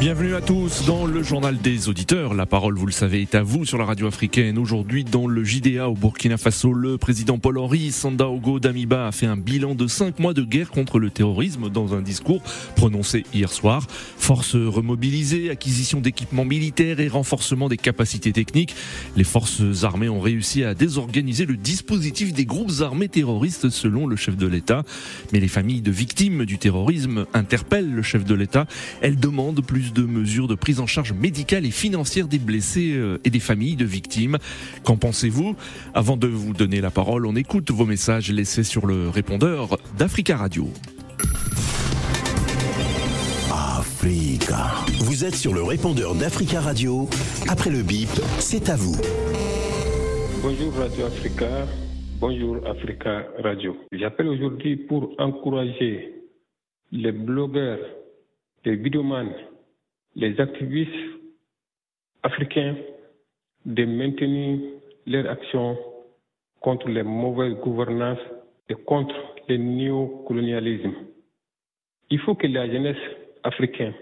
Bienvenue à tous dans le journal des auditeurs. La parole, vous le savez, est à vous sur la radio africaine. Aujourd'hui, dans le JDA au Burkina Faso, le président Paul-Henri Sandaogo Damiba a fait un bilan de cinq mois de guerre contre le terrorisme dans un discours prononcé hier soir. Forces remobilisées, acquisition d'équipements militaires et renforcement des capacités techniques. Les forces armées ont réussi à désorganiser le dispositif des groupes armés terroristes selon le chef de l'État. Mais les familles de victimes du terrorisme interpellent le chef de l'État. Elles demandent plus de mesures de prise en charge médicale et financière des blessés euh, et des familles de victimes. Qu'en pensez-vous? Avant de vous donner la parole, on écoute vos messages laissés sur le répondeur d'Africa Radio. Africa. Vous êtes sur le répondeur d'Africa Radio. Après le bip, c'est à vous. Bonjour Radio Africa. Bonjour Africa Radio. J'appelle aujourd'hui pour encourager les blogueurs, les vidéomans les activistes africains de maintenir leur action contre les mauvaises gouvernances et contre le néocolonialisme. Il faut que la jeunesse africaine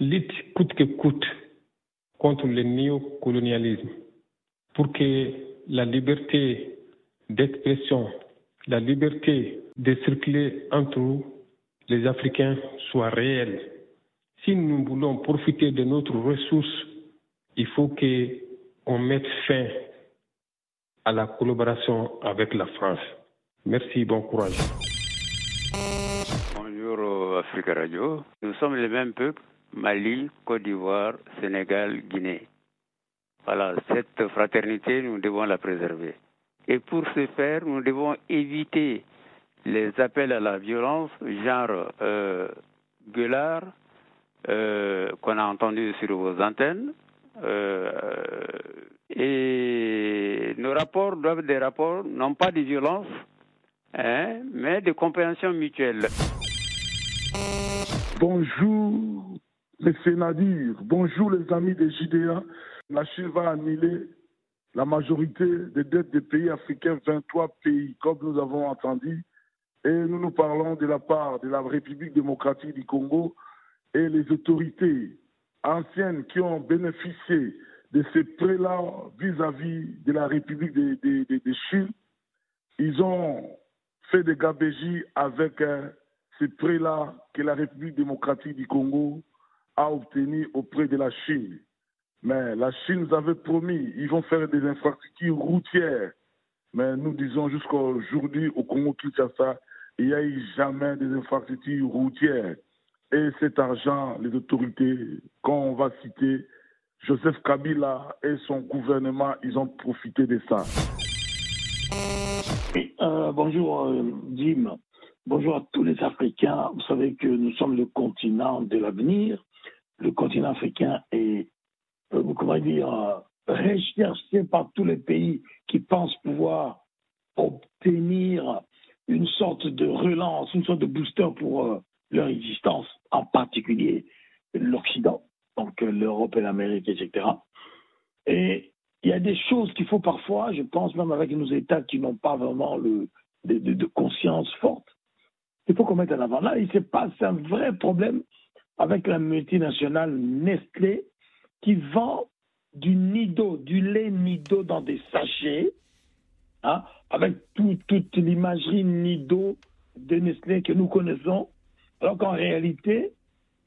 lutte coûte que coûte contre le néocolonialisme pour que la liberté d'expression, la liberté de circuler entre les Africains soit réelle si nous voulons profiter de notre ressource, il faut qu'on mette fin à la collaboration avec la France. Merci, bon courage. Bonjour Africa Radio. Nous sommes les mêmes peuples, Mali, Côte d'Ivoire, Sénégal, Guinée. Voilà, cette fraternité, nous devons la préserver. Et pour ce faire, nous devons éviter les appels à la violence, genre euh, gueulard, euh, qu'on a entendu sur vos antennes. Euh, et nos rapports doivent être des rapports, non pas de violence, hein, mais de compréhension mutuelle. Bonjour les Nadir, bonjour les amis des JDA. La Chine va annuler la majorité des dettes des pays africains, 23 pays, comme nous avons entendu. Et nous nous parlons de la part de la République démocratique du Congo, et les autorités anciennes qui ont bénéficié de ces prêts-là vis-à-vis de la République de, Chine, ils ont fait des gabégies avec euh, ces prêts-là que la République démocratique du Congo a obtenus auprès de la Chine. Mais la Chine nous avait promis, ils vont faire des infrastructures routières. Mais nous disons jusqu'à aujourd'hui, au Congo-Kinshasa, il n'y a eu jamais des infrastructures routières. Et cet argent, les autorités, quand on va citer Joseph Kabila et son gouvernement, ils ont profité de ça. Euh, bonjour euh, Jim, bonjour à tous les Africains. Vous savez que nous sommes le continent de l'avenir. Le continent africain est, euh, comment dire, recherché par tous les pays qui pensent pouvoir obtenir une sorte de relance, une sorte de booster pour leur existence, en particulier l'Occident, donc l'Europe et l'Amérique, etc. Et il y a des choses qu'il faut parfois, je pense même avec nos États qui n'ont pas vraiment le, de, conscience forte, il faut qu'on mette en avant. Là, il se passe un vrai problème avec la multinationale Nestlé qui vend du nido, du lait nido dans des sachets, hein, avec toute l'imagerie nido de Nestlé que nous connaissons, alors qu'en réalité,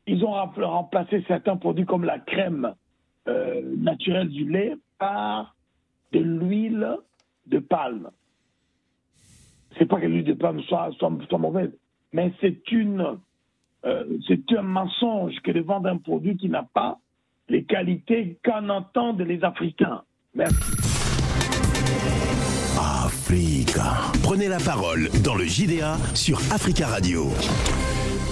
ils ont remplacé certains produits comme la crème euh, naturelle du lait par de l'huile de palme. C'est pas que l'huile de palme soit, mauvaise, mais c'est une euh, c'est un mensonge que de vendre un produit qui n'a pas les qualités qu'en entendent les Africains. Merci. Africa. Prenez la parole dans le JDA sur Africa Radio.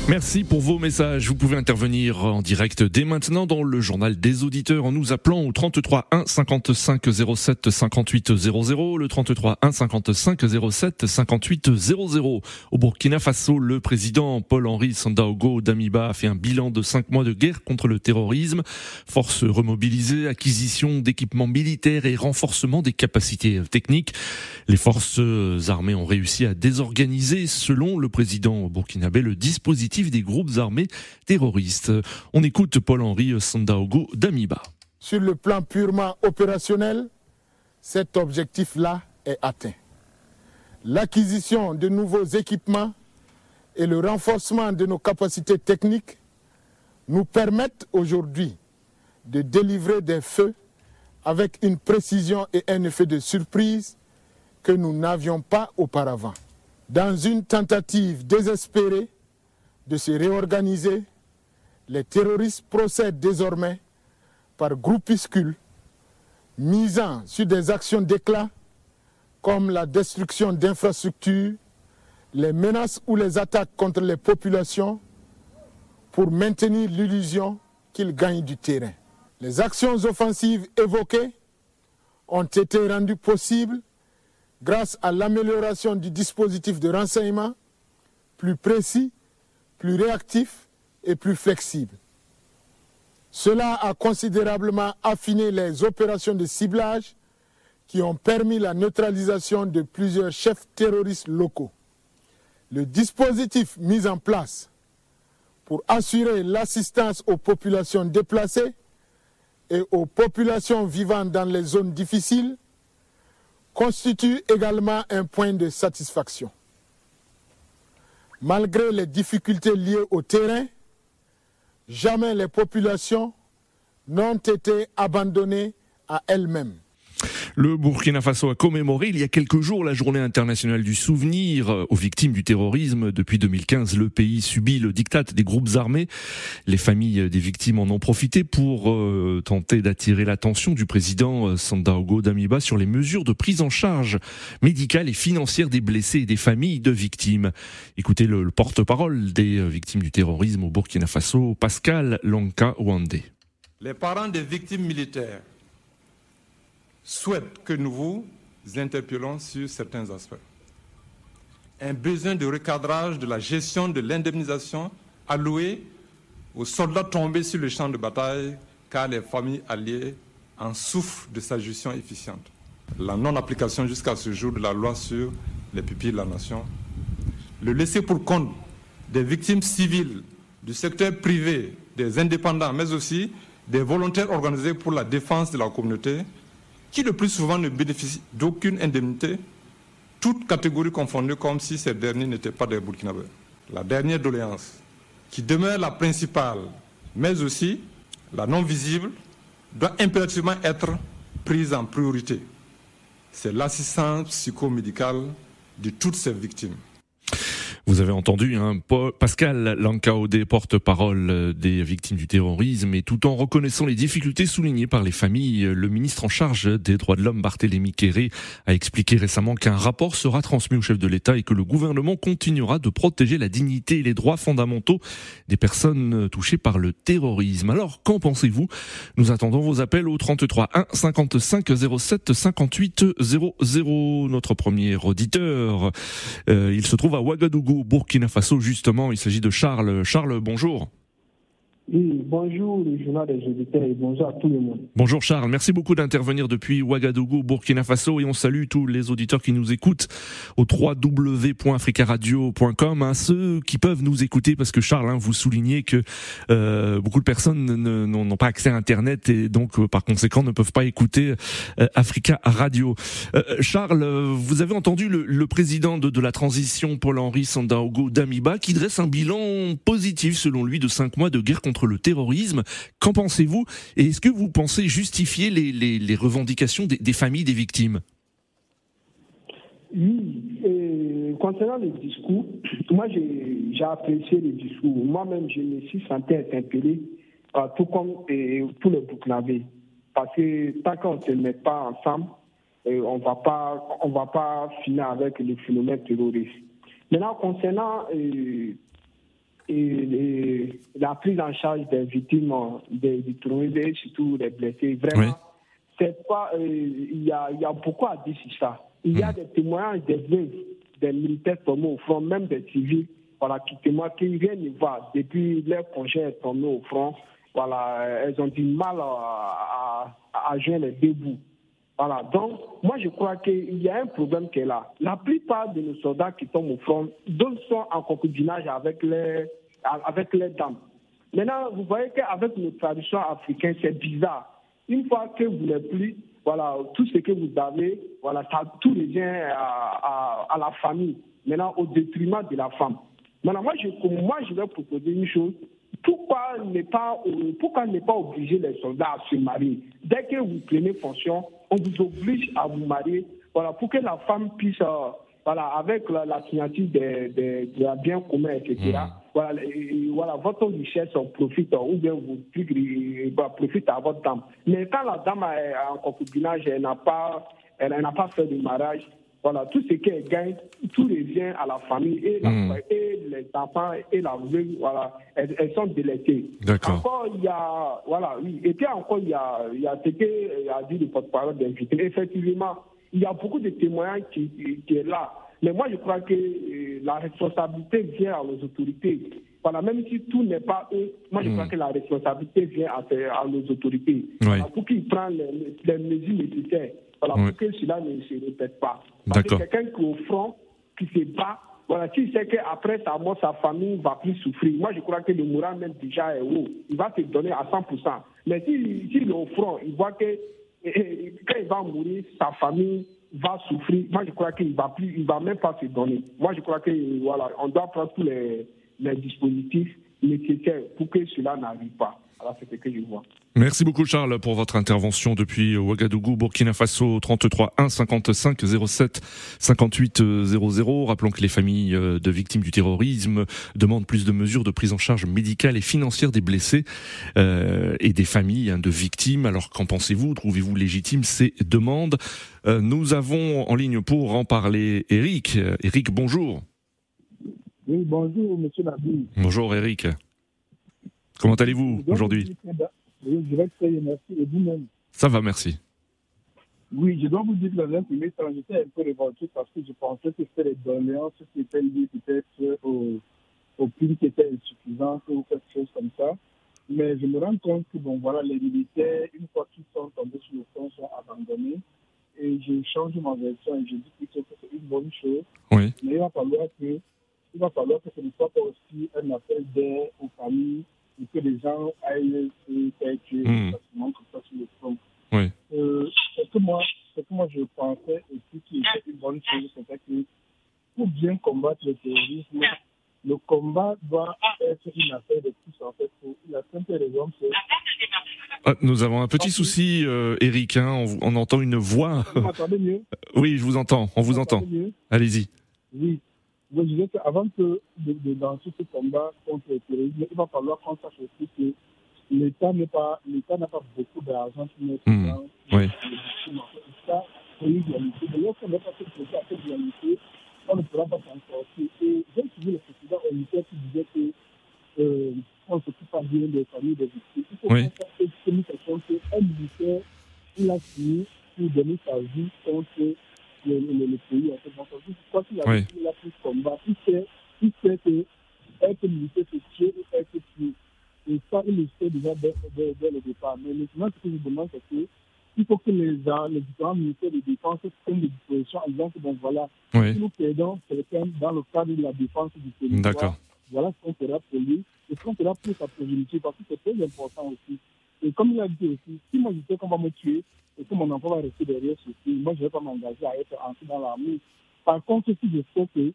Merci pour vos messages. Vous pouvez intervenir en direct dès maintenant dans le journal des auditeurs en nous appelant au 33 1 55 07 58 00, le 33 1 55 07 58 00. Au Burkina Faso, le président Paul-Henri Sandaogo Damiba a fait un bilan de cinq mois de guerre contre le terrorisme. Forces remobilisées, acquisition d'équipements militaires et renforcement des capacités techniques. Les forces armées ont réussi à désorganiser, selon le président burkinabé, le dispositif des groupes armés terroristes. On écoute Paul-Henri Sandaogo d'Amiba. Sur le plan purement opérationnel, cet objectif-là est atteint. L'acquisition de nouveaux équipements et le renforcement de nos capacités techniques nous permettent aujourd'hui de délivrer des feux avec une précision et un effet de surprise que nous n'avions pas auparavant. Dans une tentative désespérée de se réorganiser, les terroristes procèdent désormais par groupuscules, misant sur des actions d'éclat comme la destruction d'infrastructures, les menaces ou les attaques contre les populations pour maintenir l'illusion qu'ils gagnent du terrain. Les actions offensives évoquées ont été rendues possibles grâce à l'amélioration du dispositif de renseignement plus précis plus réactif et plus flexible. Cela a considérablement affiné les opérations de ciblage qui ont permis la neutralisation de plusieurs chefs terroristes locaux. Le dispositif mis en place pour assurer l'assistance aux populations déplacées et aux populations vivant dans les zones difficiles constitue également un point de satisfaction malgré les difficultés liées au terrain, jamais les populations n'ont été abandonnées à elles-mêmes. Le Burkina Faso a commémoré il y a quelques jours la journée internationale du souvenir aux victimes du terrorisme. Depuis 2015, le pays subit le diktat des groupes armés. Les familles des victimes en ont profité pour euh, tenter d'attirer l'attention du président euh, Sandaogo Damiba sur les mesures de prise en charge médicale et financière des blessés et des familles de victimes. Écoutez le, porte-parole des euh, victimes du terrorisme au Burkina Faso, Pascal Lanka Wande. Les parents des victimes militaires souhaite que nous vous interpellons sur certains aspects. Un besoin de recadrage de la gestion de l'indemnisation allouée aux soldats tombés sur le champ de bataille, car les familles alliées en souffrent de sa gestion efficiente. La non-application jusqu'à ce jour de la loi sur les pupilles de la nation. Le laisser pour compte des victimes civiles du secteur privé, des indépendants, mais aussi des volontaires organisés pour la défense de la communauté qui le plus souvent ne bénéficient d'aucune indemnité, toutes catégories confondues comme si ces derniers n'étaient pas des Burkinabés. La dernière doléance, qui demeure la principale, mais aussi la non visible, doit impérativement être prise en priorité. C'est l'assistance psychomédicale de toutes ces victimes. Vous avez entendu hein, Pascal Lankaodé, porte-parole des victimes du terrorisme, et tout en reconnaissant les difficultés soulignées par les familles, le ministre en charge des droits de l'homme, Barthélémy Kéré, a expliqué récemment qu'un rapport sera transmis au chef de l'État et que le gouvernement continuera de protéger la dignité et les droits fondamentaux des personnes touchées par le terrorisme. Alors, qu'en pensez-vous? Nous attendons vos appels au 33 1 55 07 58 00. Notre premier auditeur, euh, il se trouve à Ouagadougou Burkina Faso, justement. Il s'agit de Charles. Charles, bonjour. Oui, bonjour le bonjour à tout le monde. Bonjour Charles, merci beaucoup d'intervenir depuis Ouagadougou, Burkina Faso et on salue tous les auditeurs qui nous écoutent au www.africaradio.com, hein, ceux qui peuvent nous écouter parce que Charles, hein, vous soulignez que euh, beaucoup de personnes n'ont pas accès à Internet et donc euh, par conséquent ne peuvent pas écouter euh, Africa Radio. Charles, vous avez entendu le, président de, de, la transition Paul-Henri Sandaogo Damiba qui dresse un bilan positif selon lui de cinq mois de guerre contre le terrorisme. Qu'en pensez-vous Et est-ce que vous pensez justifier les, revendications des, familles des victimes? Oui, concernant les discours, moi j'ai apprécié les discours. Moi-même, je me suis senti interpellé, tout comme tous les Burkinabés. Parce que tant qu'on ne se met pas ensemble, on va pas, on va pas finir avec le phénomène terroriste. Maintenant, concernant et, la prise en charge des victimes des, des surtout des blessés. Vraiment, c'est pas, euh, il y, a, y a beaucoup à dire sur ça. Il y a hmm. des témoignages des veuves, des militaires tombés au front, même des civils, voilà, qui témoignent qu'ils rien ne va depuis leur congé tombé au front. Voilà, elles ont du mal à, à, à joindre les deux bouts. Voilà, donc moi je crois qu'il y a un problème qui est là. La plupart de nos soldats qui tombent au front, d'autres sont en concubinage avec les, avec les dames. Maintenant, vous voyez qu'avec nos traditions africaines, c'est bizarre. Une fois que vous n'êtes plus, voilà, tout ce que vous avez, voilà, ça tout revient à, à, la famille. Maintenant, au détriment de la femme. Maintenant, moi je, moi, je vais proposer une chose. Pourquoi ne pas, pourquoi ne pas obliger les soldats à se marier? Dès que vous prenez fonction, on vous oblige à vous marier, voilà, pour que la femme puisse, euh, voilà, avec la, signature de, de, de, la bien commun, etc. Voilà, voilà, votre richesse profite, ou bien vous bah, profite à votre dame. Mais quand la dame est en concubinage, elle n'a pas, elle, n'a pas fait de mariage, voilà, tout ce qu'elle gagne, tout revient à la famille et, hmm. et les enfants et la veuve, voilà, elles, sont délaissées. D'accord. Encore, il y a, voilà, oui. Et puis encore, il y a, il y a ce qu'a dit le porte-parole d'invité. Effectivement, il y a beaucoup de témoignages qui, qui, est là. Mais moi, je crois que euh, la responsabilité vient à nos autorités. Voilà, même si tout n'est pas eux, moi je crois hmm. que la responsabilité vient à, à nos autorités. pour qu'ils prennent les, les mesures nécessaires voilà, pour que cela ne se répète pas. Parce que quelqu'un qui est au front, qui se bat, voilà, s'il sait qu'après sa mort, sa famille ne va plus souffrir. Moi, je crois que le moral même déjà est haut. Il va se donner à 100%. Mais s'il si, est au front, il voit que quand il va mourir, sa famille va souffrir. Moi, je crois qu'il va plus, il va même pas se donner. Moi, je crois que voilà, on doit prendre tous les, les dispositifs nécessaires pour que cela n'arrive pas. Alors, c'est ce que je vois. Merci beaucoup Charles pour votre intervention depuis Ouagadougou, Burkina Faso 33 1 55 07 58 00. Rappelons que les familles euh, de victimes du terrorisme demandent plus de mesures de prise en charge médicale et financière des blessés euh, et des familles hein, de victimes. Alors qu'en pensez-vous? Trouvez-vous légitime ces demandes? Euh, Nous avons en ligne pour en parler Eric. Eric, bonjour. Oui, bonjour Monsieur Nabi. Bonjour Eric. Comment allez-vous aujourd'hui je vais très bien, merci. Et vous-même Ça va, merci. Oui, je dois vous dire que un premier temps, j'étais un peu révolté parce que je pensais que c'était les doléances qui étaient liées peut-être aux, aux qui étaient insuffisantes ou quelque chose comme ça. Mais je me rends compte que, bon, voilà, les militaires, une fois qu'ils sont tombés sur le front, sont abandonnés. Et je change ma version et je dis plutôt que c'est une bonne chose. Oui. Mais il va falloir que, il va falloir que ce ne soit pas aussi un appel d'air aux familles et que les gens aillent se faire tuer mmh. facilement comme ça sur le front. Oui. Euh, ce, que moi, ce que moi je pensais et puis qui était une bonne chose, c'est que pour bien combattre le terrorisme, le combat doit être une affaire de tous en fait. La simple raison, c'est ah, nous avons un petit souci, euh, Eric. Hein, on, on, entend une voix. Vous m'entendez mieux? Oui, je vous entends. On vous, vous entend. Allez-y. Oui. Je disais qu'avant que de, de lancer ce combat contre le terrorisme, il va falloir qu'on sache aussi que l'État n'est pas, l'État n'a pas beaucoup d'argent pour mettre mmh. dans oui. Ça, c'est une réalité. Mais lorsqu'on n'a pas cette cette réalité, on ne pourra pas s'en sortir. Et j'ai suivi le président Olympique qui disait que euh, on ne s'occupe pas bien des familles des victimes. Il faut oui. qu'on fasse question qu'un militaire, il a fini pour donner sa vie contre le, le, le pays. En fait. Donc, je crois qu'il a, oui. plus combat. Il sait, il sait que être militaire, c'est tuer ou être tué. Et ça, il le sait déjà dès, dès, dès le départ. Mais maintenant, ce que je demande, c'est que il faut que les, les différents ministères de défense prennent des dispositions en disant que, bon, voilà, oui. si nous perdons quelqu'un dans le cadre de la défense du territoire, voilà ce qu'on fera pour lui et ce qu'on fera pour sa progéniture, parce que c'est très important aussi. Et comme il a dit aussi, si moi je sais qu'on va me tuer, et que mon enfant va rester derrière ceci, moi, je ne vais pas m'engager à être entré dans l'armée. Par contre, si je sais que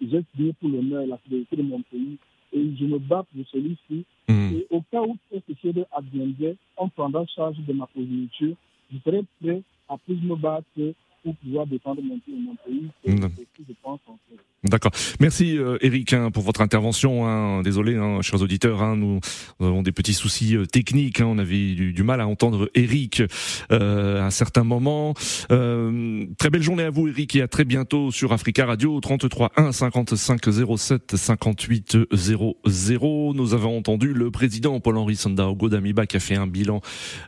j'ai signé pour l'honneur et la fidélité de mon pays, et je me bats pour celui-ci, mmh. et au cas où quelque chose adviendrait, on prendra charge de ma progéniture, je serai prêt à plus me battre pour pouvoir défendre mon, mon pays. Je pense en fait. D'accord. Merci euh, Eric hein, pour votre intervention. Hein. Désolé, hein, chers auditeurs, hein, nous, avons des petits soucis euh, techniques. Hein. On avait du, mal à entendre Eric euh, à un certain moment. Euh, très belle journée à vous Eric et à très bientôt sur Africa Radio 33 1 55 07 58 00. Nous avons entendu le président Paul-Henri Sandaogo Damiba qui a fait un bilan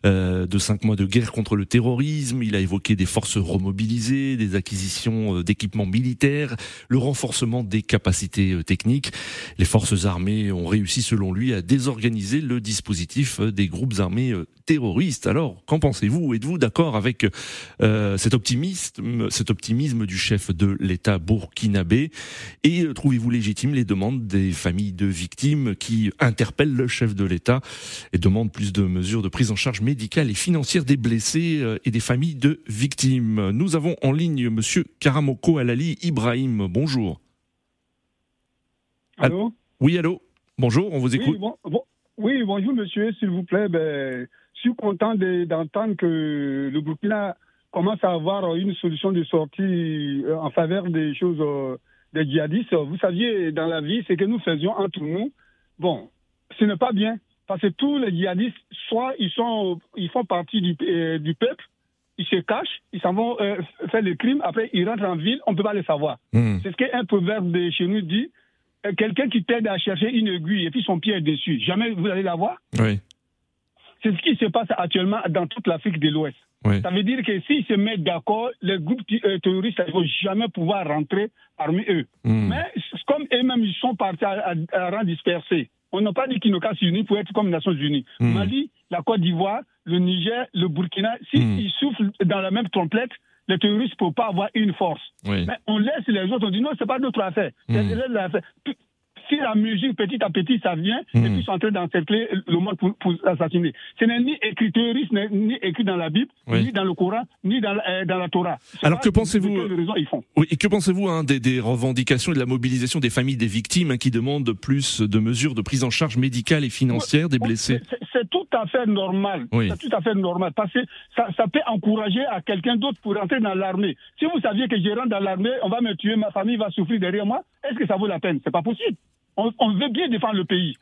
de cinq mois de guerre contre le terrorisme. Il a évoqué des forces remobilisées, des acquisitions d'équipements militaires, le renforcement des capacités euh, techniques. Les forces armées ont réussi, selon lui, à désorganiser le dispositif euh, des groupes armés euh, terroristes. Alors, qu'en pensez-vous? Êtes-vous d'accord avec cet optimisme, cet optimisme du chef de l'État burkinabé? Et trouvez-vous légitime les demandes des familles de victimes qui interpellent le chef de l'État et demandent plus de mesures de prise en charge médicale et financière des blessés et des familles de victimes? Avons en ligne Monsieur Karamoko Alali Ibrahim. Bonjour. Allô Oui, allô Bonjour, on vous écoute. Oui, bonjour monsieur, s'il vous plaît. Ben, je suis content d'entendre que le Burkina commence à avoir une solution de sortie euh, en faveur des choses euh, des djihadistes. Vous saviez, dans la vie, ce que nous faisions entre nous, bon, ce n'est pas bien. Parce que tous les djihadistes, soit ils, sont, ils font partie du, euh, du peuple, ils se cachent, ils s'en vont faire le crime, après ils rentrent en ville, on ne peut pas les savoir. Hmm. C'est ce qu'un proverbe de chez nous dit euh, quelqu'un qui t'aide à chercher une aiguille et puis son pied est dessus. Jamais vous allez la voir? Oui. C'est ce qui se passe actuellement dans toute l'Afrique de l'Ouest. Ça veut dire que s'ils se mettent d'accord, les groupes euh, terroristes ne vont jamais pouvoir rentrer parmi eux. Hmm. Mais comme eux-mêmes, ils sont partis à, rang dispersé. On n'a pas dit qu'ils n'ont qu'à s'unir pour être comme les Nations Unies. Hmm. Mali, la Côte d'Ivoire, le Niger, le Burkina, s'ils hmm. soufflent dans la même trompette, les terroristes ne peuvent pas avoir une force. Mais on laisse les autres, on dit non, ce n'est pas notre affaire. C'est si la musique, petit à petit, ça vient, et puis ils sont en train d'encercler le monde pour, pour assassiner. Ce n'est ni écrit terroriste, ni écrit dans la Bible, ni dans le Coran, ni dans, euh, dans la Torah. Alors que pensez-vous Oui, et que pensez-vous hein, des, des, revendications et de la mobilisation des familles des victimes hein, qui demandent plus de mesures de prise en charge médicale et financière des blessés C'est tout à fait normal. C'est tout à fait normal parce que ça, ça peut encourager à quelqu'un d'autre pour rentrer dans l'armée. Si vous saviez que je rentre dans l'armée, on va me tuer, ma famille va souffrir derrière moi, est-ce que ça vaut la peine? C'est pas possible on, veut bien défendre le pays.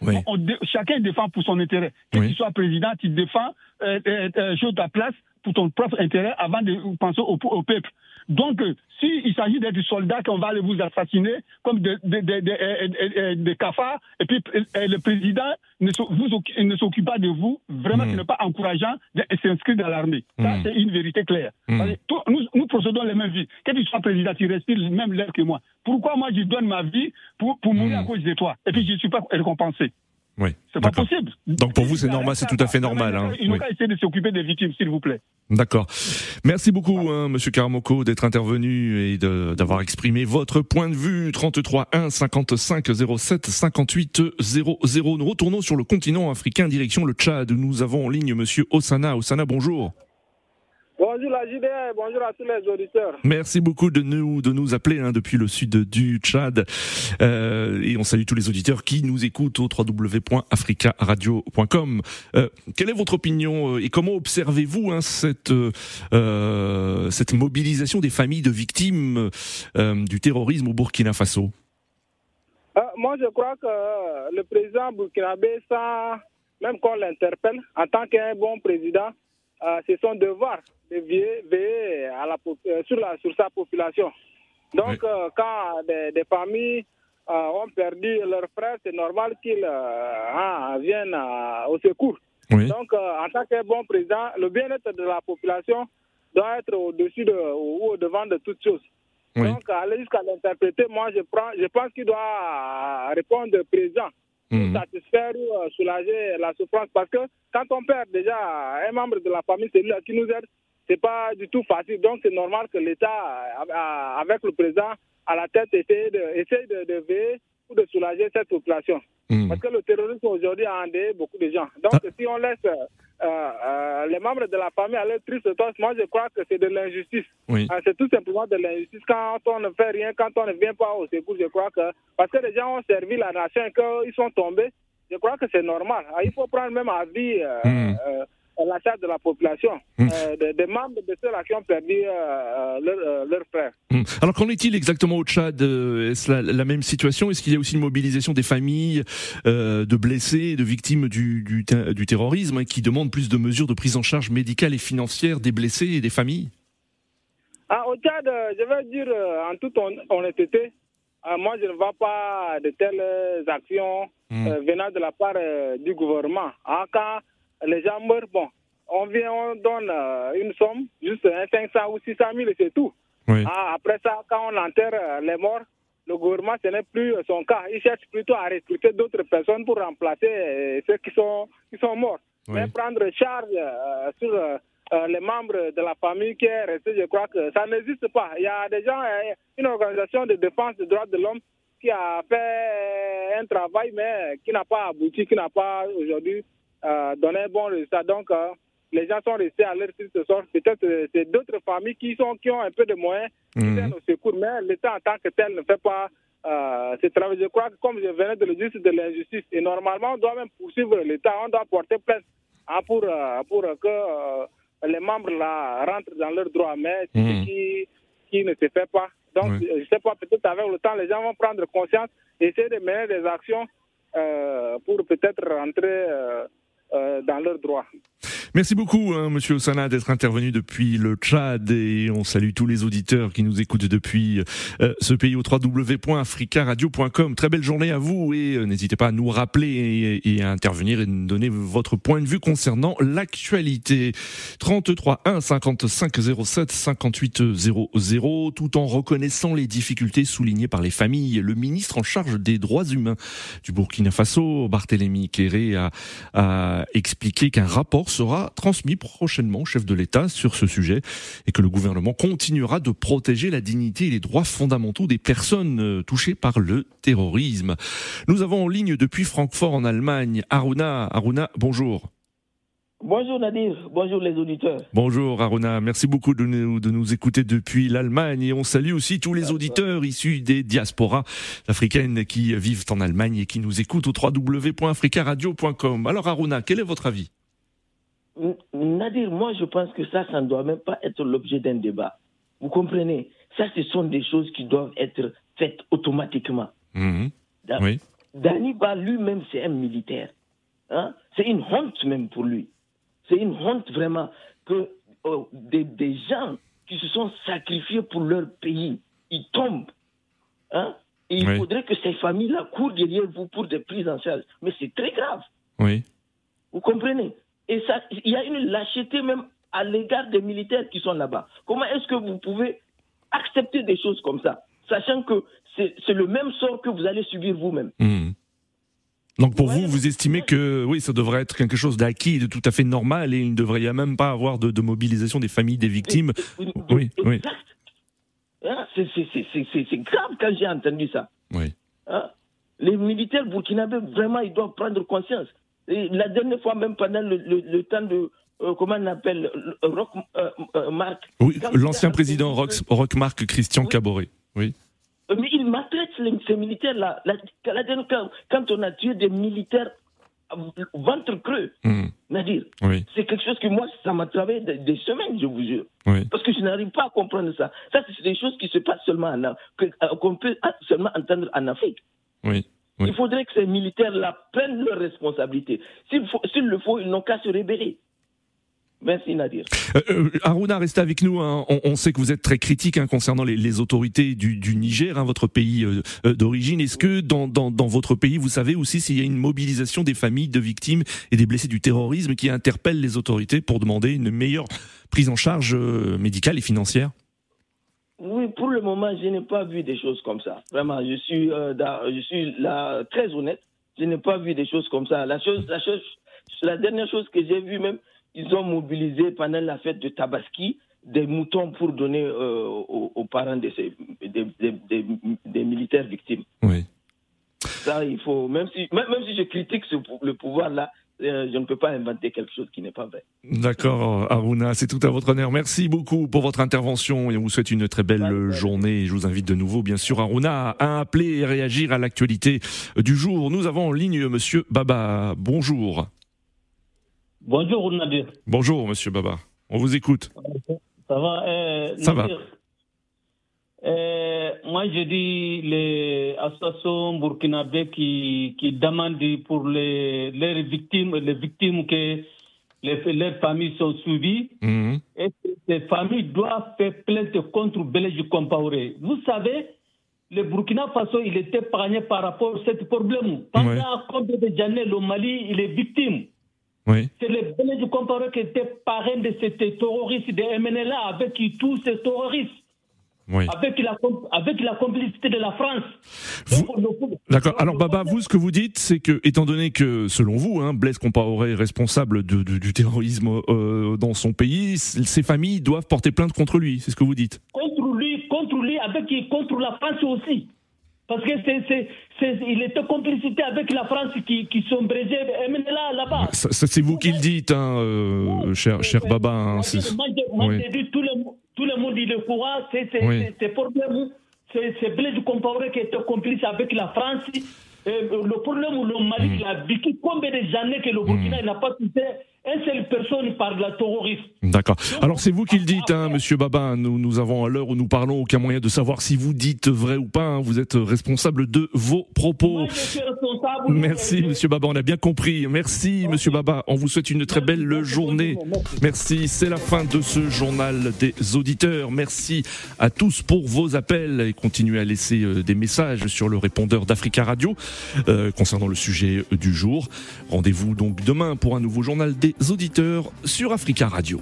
chacun défend pour son intérêt. Que tu sois président, tu défends, euh, euh, euh ta place pour ton propre intérêt avant de penser au, peuple. Donc, euh, s'il s'agit d'être soldats qu'on va aller vous assassiner comme des de, cafards, et puis le président ne, ne s'occupe pas de vous, vraiment, ce n'est pas encourageant de s'inscrire dans l'armée. Ça, c'est une vérité claire. nous, nous, procédons les mêmes vies. Que tu sois président, tu respires le même l'air que moi. Pourquoi moi, je donne ma vie pour, pour mourir à cause de toi? Et puis, je ne suis pas récompensé. Oui. C'est pas possible. Donc pour vous, c'est normal, c'est tout à fait normal. Hein. Il qu'à essayer de s'occuper des victimes, s'il vous plaît. D'accord. Merci beaucoup, hein, Monsieur Karamoko, d'être intervenu et d'avoir exprimé votre point de vue. 33 1 55 07 58 00. Nous retournons sur le continent africain, direction le Tchad. Nous avons en ligne Monsieur Osana. Osana, bonjour. Bonjour la JDA, bonjour à tous les auditeurs. Merci beaucoup de nous, de nous appeler hein, depuis le sud du Tchad. Euh, et on salue tous les auditeurs qui nous écoutent au www.africaradio.com. Euh, quelle est votre opinion euh, et comment observez-vous hein, cette, euh, cette mobilisation des familles de victimes du terrorisme au Burkina Faso? Moi, je crois que le président burkinabé, ça, même qu'on l'interpelle, en tant qu'un bon président, c'est son devoir de veiller à la, euh, sur, la, sur sa population. Donc, euh, quand des, familles euh, ont perdu leurs frères, c'est normal qu'ils hein, viennent au secours. Donc, en tant que bon président, le bien-être de la population doit être au-dessus de, ou au devant de toutes choses. Donc, aller jusqu'à l'interpréter, moi, je, prends, je pense qu'il doit répondre présent pour mhm. satisfaire ou soulager la souffrance. Parce que quand on perd déjà un membre de la famille, c'est lui qui nous aide, c'est pas du tout facile. Donc c'est normal que l'État, avec le président à la tête, essaye de, essaye de, de veiller pour de soulager cette population. Hmm. Parce que le terrorisme aujourd'hui a endeuillé beaucoup de gens. Donc ah. si on laisse euh, euh, les membres de la famille aller triste, moi je crois que c'est de l'injustice. Euh, c'est tout simplement de l'injustice. Quand on ne fait rien, quand on ne vient pas au secours, je crois que... Parce que les gens ont servi la nation et qu'ils sont tombés, je crois que c'est normal. Il faut prendre même avis... Hmm la charge de la population, mmh. des, membres de ceux-là qui ont perdu leurs leur frères. Mmh. Alors qu'en est-il exactement au Tchad Est-ce la, même situation? Est-ce qu'il y a aussi une mobilisation des familles de blessés, de victimes du, du, du terrorisme hein, qui demandent plus de mesures de prise en charge médicale et financière des blessés et des familles? Ah, Au Tchad, je veux dire en toute honnêteté, moi je ne vois pas de telles actions mmh. venant de la part du gouvernement. Ah, quand les gens meurent, bon, on vient, on donne euh, une somme, juste 500 ou 600 000 et c'est tout. Ah, après ça, quand on enterre euh, les morts, le gouvernement, ce n'est plus son cas. Il cherche plutôt à recruter d'autres personnes pour remplacer euh, ceux qui sont, qui sont morts. Mais prendre charge sur les membres de la famille qui est restée, je crois que ça n'existe pas. Il y a des gens, une organisation de défense des droits de l'homme qui a fait un travail, mais qui n'a pas abouti, qui n'a pas aujourd'hui euh, donner un bon résultat. Donc, euh, les gens sont restés à leur ce sort. Peut-être euh, c'est d'autres familles qui, sont, qui ont un peu de moyens qui mmh. viennent au secours, mais l'État en tant que tel ne fait pas euh, ce travail. Je crois que, comme je venais de le dire, c'est de l'injustice. Et normalement, on doit même poursuivre l'État, on doit porter plainte hein, pour, pour que les membres là rentrent dans leurs droits, mais c'est ce mmh. qui, qui ne se fait pas. Donc, je ne sais pas, peut-être avec le temps, les gens vont prendre conscience, essayer de mener des actions pour peut-être rentrer euh, dans leurs droits. Merci beaucoup, hein, Monsieur Osana, d'être intervenu depuis le Tchad et on salue tous les auditeurs qui nous écoutent depuis euh, ce pays au www.africaradio.com. Très belle journée à vous et euh, n'hésitez pas à nous rappeler et, à intervenir et nous donner votre point de vue concernant l'actualité. 33 1 55 07 58 00, tout en reconnaissant les difficultés soulignées par les familles. Le ministre en charge des droits humains du Burkina Faso, Barthélémy Kéré, a, a expliqué qu'un rapport sera transmis prochainement au chef de l'État sur ce sujet et que le gouvernement continuera de protéger la dignité et les droits fondamentaux des personnes euh, touchées par le terrorisme. Nous avons en ligne depuis Francfort en Allemagne Aruna. Aruna, bonjour. Bonjour Nadir, bonjour les auditeurs. Bonjour Aruna, merci beaucoup de nous, de nous écouter depuis l'Allemagne et on salue aussi tous les auditeurs issus des diasporas africaines qui vivent en Allemagne et qui nous écoutent au www.africaradio.com. Alors Aruna, quel est votre avis? Nadir, moi je pense que ça, ça ne doit même pas être l'objet d'un débat. Vous comprenez? Ça, ce sont des choses qui doivent être faites automatiquement. Mmh. Oui. Daniba lui-même, c'est un militaire. Hein? C'est une honte même pour lui. C'est une honte vraiment que oh, des, des, gens qui se sont sacrifiés pour leur pays, ils tombent. Hein? Et il faudrait que ces familles-là courent derrière vous pour des prises en charge. Mais c'est très grave. Oui. Vous comprenez? Et ça, il y a une lâcheté même à l'égard des militaires qui sont là-bas. Comment est-ce que vous pouvez accepter des choses comme ça, sachant que c'est le même sort que vous allez subir vous-même? Hmm. Donc pour vous, vous estimez que oui, ça devrait être quelque chose d'acquis, de tout à fait normal, et il ne devrait même pas avoir de, mobilisation des familles des victimes. Oui, oui. Hein, c'est grave quand j'ai entendu ça. Oui. Hein, les militaires burkinabés, vraiment, ils doivent prendre conscience la dernière fois, même pendant le, temps de, euh, comment on appelle, Rock euh, euh, Marc? Oui, l'ancien président Rock, Rock Marc Christian Caboret. Oui. Mais il maltraite ces militaires-là. La, dernière fois, quand on a tué des militaires ventre creux, mmh. dire, c'est quelque chose que moi, ça m'a travaillé des, semaines, je vous jure. Parce que je n'arrive pas à comprendre ça. Ça, c'est des choses qui se passent seulement en qu'on peut seulement entendre en Afrique. Oui. Il faudrait que ces militaires-là prennent leurs responsabilités. S'il le faut, ils n'ont qu'à se rébeller. Merci Nadir. Euh, euh, Aruna, restez avec nous. Hein. On, sait que vous êtes très critique hein, concernant les, autorités du, Niger, hein, votre pays euh, d'origine. Est-ce que dans, votre pays, vous savez aussi s'il y a une mobilisation des familles de victimes et des blessés du terrorisme qui interpelle les autorités pour demander une meilleure prise en charge médicale et financière? Oui, pour le moment, je n'ai pas vu des choses comme ça. Vraiment, je suis, euh, je suis là très honnête. Je n'ai pas vu des choses comme ça. La chose, la chose, la dernière chose que j'ai vue même, ils ont mobilisé pendant la fête de Tabaski des moutons pour donner euh, aux, parents de ces, des, des, militaires victimes. Oui. Ça, il faut, même si, même, même si je critique ce, le pouvoir là, je ne peux pas inventer quelque chose qui n'est pas vrai. D'accord, Aruna, c'est tout à votre honneur. Merci beaucoup pour votre intervention et on vous souhaite une très belle journée. Je vous invite de nouveau, bien sûr, Aruna, à appeler et réagir à l'actualité du jour. Nous avons en ligne Monsieur Baba. Bonjour. Bonjour Nadir. Bonjour Monsieur Baba, on vous écoute. Ça va euh, Ça va. Euh, moi, je dis les associations burkinabés qui, qui demandent pour les, les victimes, les victimes que les, leurs familles sont suivies. Mhm. Et ces familles doivent faire plainte contre Blaise Compaoré. Vous savez, le Burkina Faso, il était épargné par rapport à ce problème. Pendant combien de années le Mali, il est victime Oui. C'est le Blaise Compaoré qui était parrain de ces terroristes de MNLA avec qui tous ces terroristes. Oui. Avec, la, avec la complicité de la France. D'accord. Alors Baba, vous, ce que vous dites, c'est que, étant donné que, selon vous, hein, Blaise Compaoré est responsable de- de- du terrorisme euh, dans son pays, ses familles doivent porter plainte contre lui. C'est ce que vous dites. contre lui, contre lui, avec contre la France aussi. Parce que c'est, c'est, c'est- il était complicité avec la France qui, qui sont brisés MNLA là-bas. Ça, ça, c'est vous qui le dites, hein, euh, cher, cher Baba. hein, Moi, je- moi, oui. j'ai dit, tout le, le monde il au courant, c'est, c'est, Oui. c'est, Blaise Compaoré qui était complice avec la France. Et le problème, le Mali, Hmm. il a vécu combien d'années que le Burkina il n'a pas touché une seule personne par la terroriste. D'accord. Alors c'est vous qui le dites, hein, Monsieur Baba. Nous, nous avons à l'heure où nous parlons aucun moyen de savoir si vous dites vrai ou pas. hein. Vous êtes responsable de vos propos. Je suis responsable. Merci, Monsieur Baba. On a bien compris. Merci, Monsieur Baba. On vous souhaite une très belle journée. Merci. C'est la fin de ce journal des auditeurs. Merci à tous pour vos appels et continuez à laisser euh, des messages sur le répondeur d'Africa Radio euh, concernant le sujet du jour. Rendez-vous donc demain pour un nouveau journal des auditeurs sur Africa Radio.